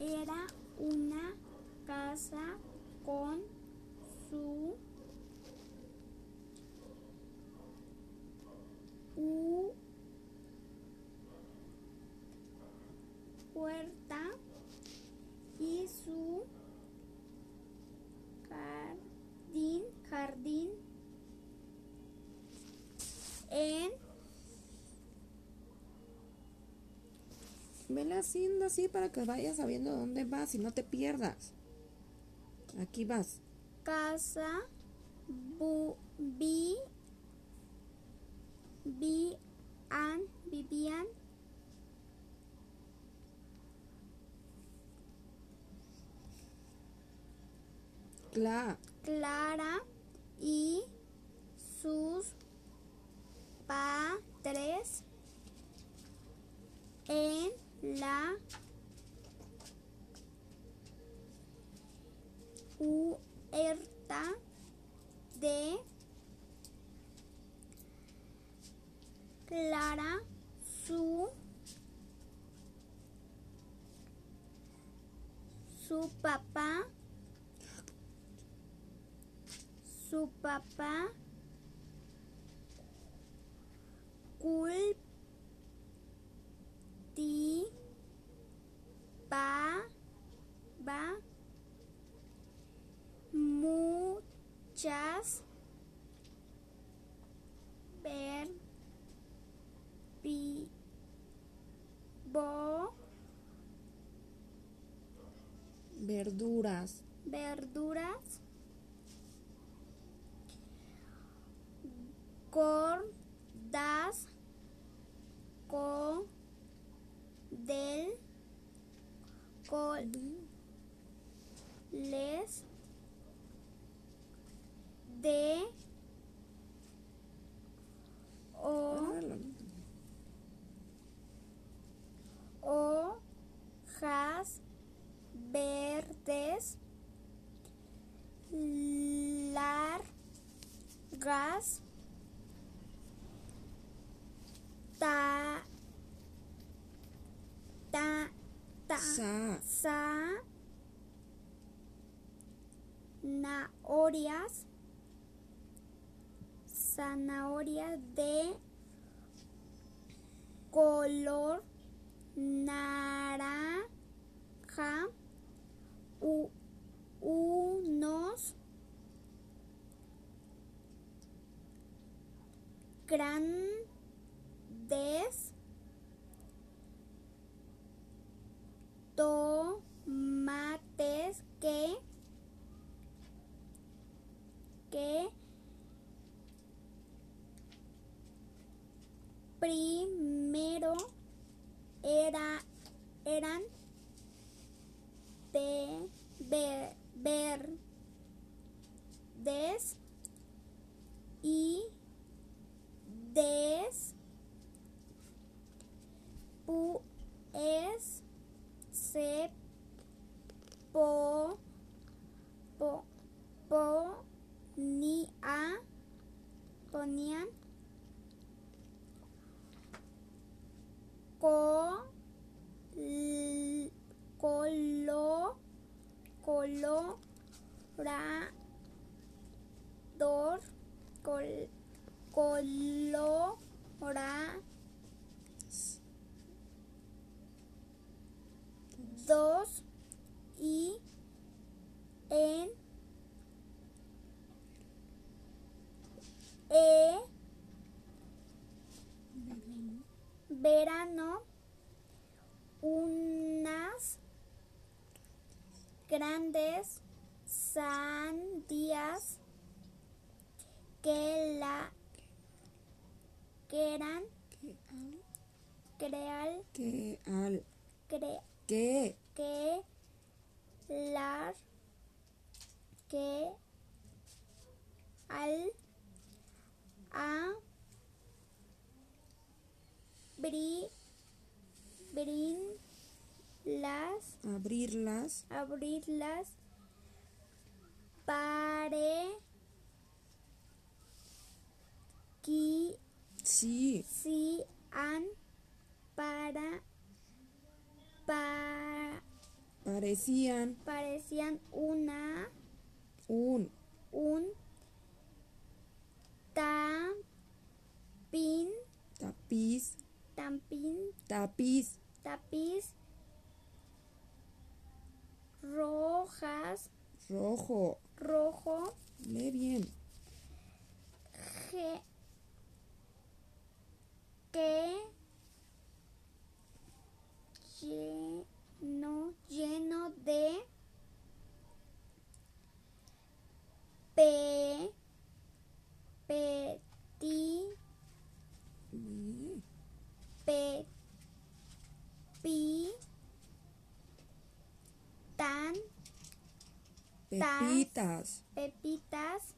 era una casa con su u- puerta y su jardín, jardín en Vela haciendo así para que vayas sabiendo dónde vas y no te pierdas. Aquí vas. casa bu, vi vi an vivían Cla. Clara y sus su papá su papá cultivaba muchas verbo- Verduras. verduras gordas con del coles de o Agárralo. Largas ta ta ta Sa. zanahorias zanahorias de color naranja u- unos grandes tomates que que primero era eran de ver, verdes y después se po, po, ponía ponían co, l- colo, colorador, col, colora, dos y en verano unas grandes sandías que la que eran creal Que al. cre- Que. que la que al a bri, brin las Abrirlas. abrirlas pare que Sí. si han para pa, Parecían parecían una un un tapín tapiz, tampín. Tapiz, tapiz. Rojas. Rojo. rojo. Lee bien. Pepitas, pepitas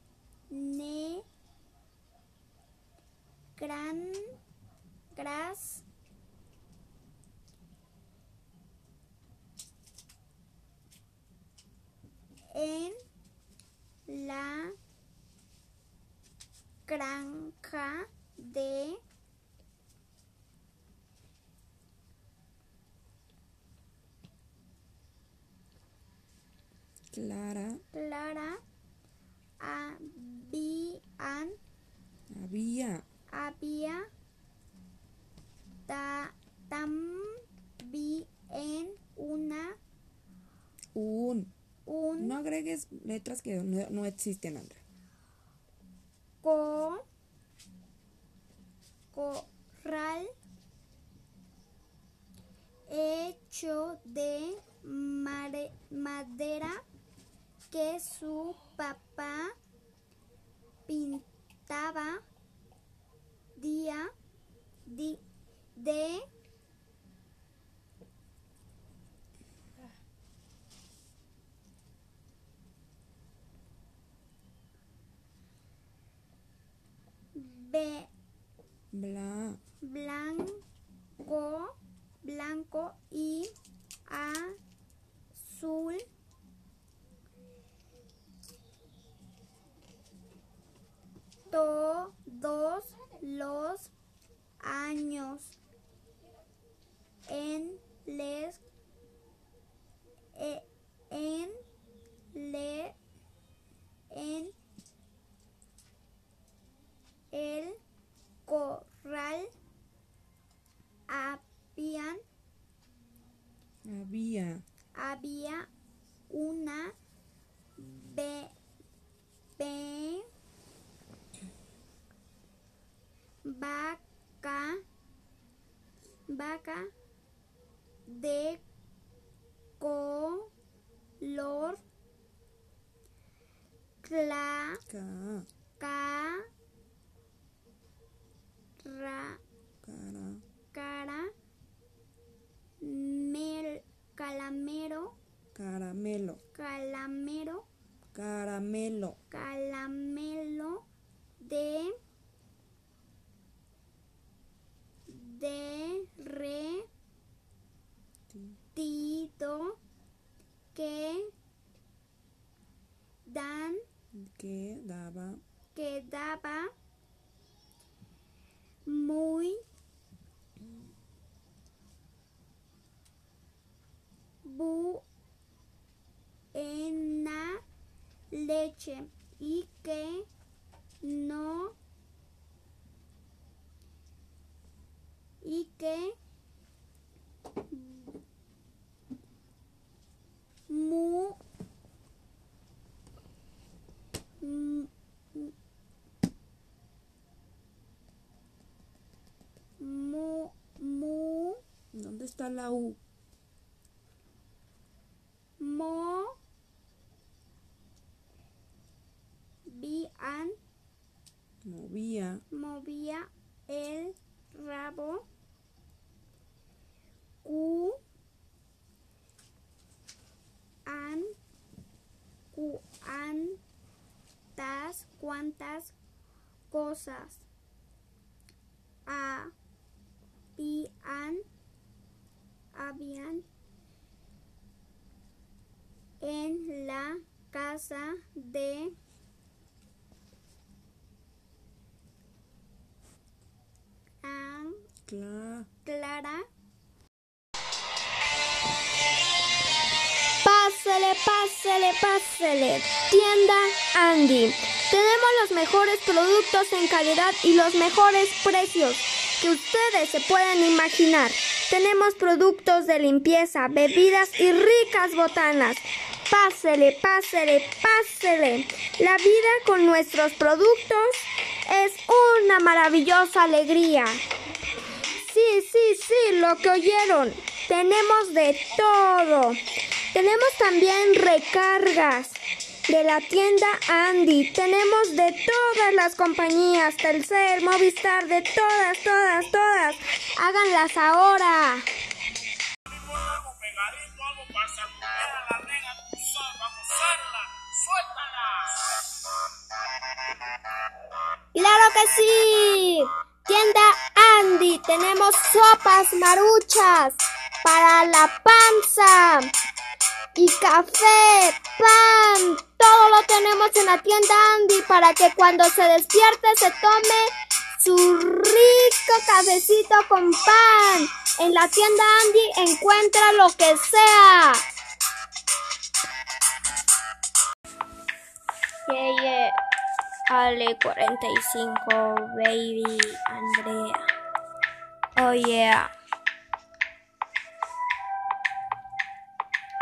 ne gran gras en la granja de Clara, Clara habían había. Había. Ta- también una. Un. un. No agregues letras que no, no existen, Andrea. co- corral hecho de mare- madera que su papá pintaba día di- de be- Bla, blanco, blanco y azul. Todos los años en les e- en le en el corral habían, había. había una be- be- vaca vaca de color cla Ca, ca ra- cara, cara mel, calamero caramelo, calamero caramelo, calamelo de derretido que dan que daba quedaba muy buena leche y que no y que mu mu- mu, mu, ¿Dónde está la U? mo, vían, Movía, movía el rabo, cosas, habían, habían en la casa de pásele, pásele. Tienda Andy. Tenemos los mejores productos en calidad y los mejores precios que ustedes se pueden imaginar. Tenemos productos de limpieza, bebidas y ricas botanas. Pásele, pásele, pásele. La vida con nuestros productos es una maravillosa alegría. Sí, sí, sí, lo que oyeron. Tenemos de todo. Tenemos también recargas de la tienda Andy. Tenemos de todas las compañías, Telcel, Movistar, de todas, todas, todas. Háganlas ahora. ¡Claro que sí! Tienda Andy, tenemos sopas maruchas para la panza y café, pan, todo lo tenemos en la tienda Andy para que cuando se despierte se tome su rico cafecito con pan. En la tienda Andy encuentra lo que sea. Yeah, yeah. Ale 45, baby, Andrea. Oh yeah.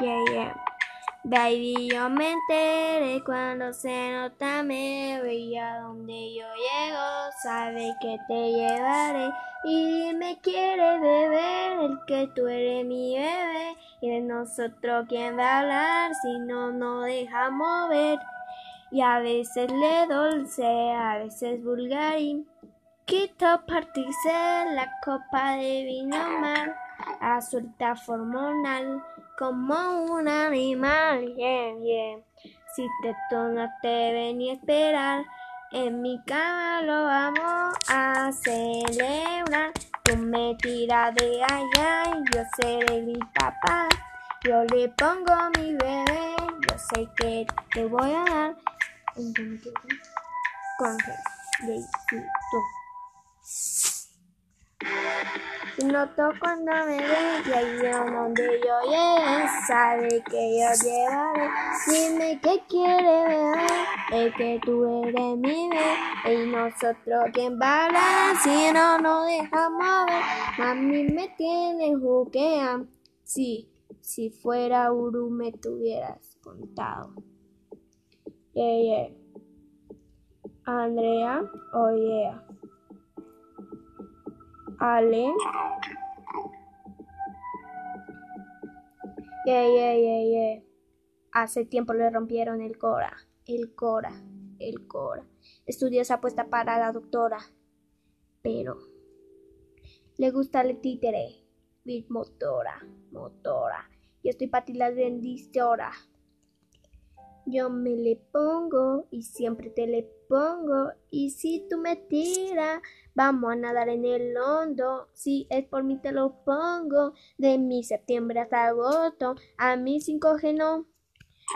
Yeah, yeah. Baby, yo me enteré cuando se nota me veía donde yo llego. Sabe que te llevaré y me quiere beber. El que tú eres mi bebé y de nosotros quién va a hablar si no nos deja mover. Y a veces le dulce, a veces vulgar y quito partirse la copa de vino mal a suelta hormonal como un animal. Yeah, yeah. Si te no te ven y esperar, en mi cama lo vamos a celebrar. Tú me tiras de allá y yo seré mi papá. Yo le pongo mi bebé, yo sé que te voy a dar. Con y noto cuando me ve y donde yo llegue, sabe que yo llevaré. Dime qué quiere ver, es que tú eres mi bebé y nosotros quién va a hablar si no nos dejamos ver. A mí me tiene juquea, sí, si fuera Uru me tuvieras contado. Yeah, yeah. Andrea, oh yeah. Ale. Yeah, yeah. Hace tiempo le rompieron el cora, el cora, el cora. Estudiosa apuesta para la doctora. Pero le gusta el títere. Bit motora, motora. Yo estoy para ti la. Yo me le pongo y siempre te le pongo. Y si tú me tiras, vamos a nadar en el hondo. Si es por mí te lo pongo. De mi septiembre hasta agosto. A mí sin coge no.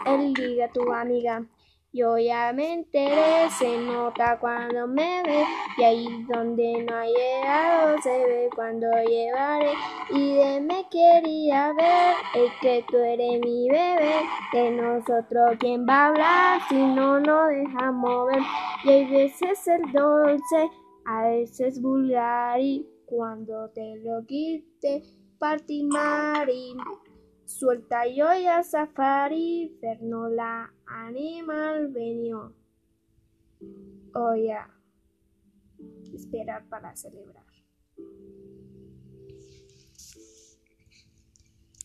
Él diga tu amiga. Yo ya me enteré, se nota cuando me ve, y ahí donde no ha llegado se ve cuando llevaré. Y de me quería ver, es que tú eres mi bebé, de nosotros quién va a hablar si no nos dejamos ver. Y hay veces el dulce, a veces vulgar, y cuando te lo quite, partir marín. Suelta yo ya safari, fernola animal venió. Oh ya, esperar para celebrar.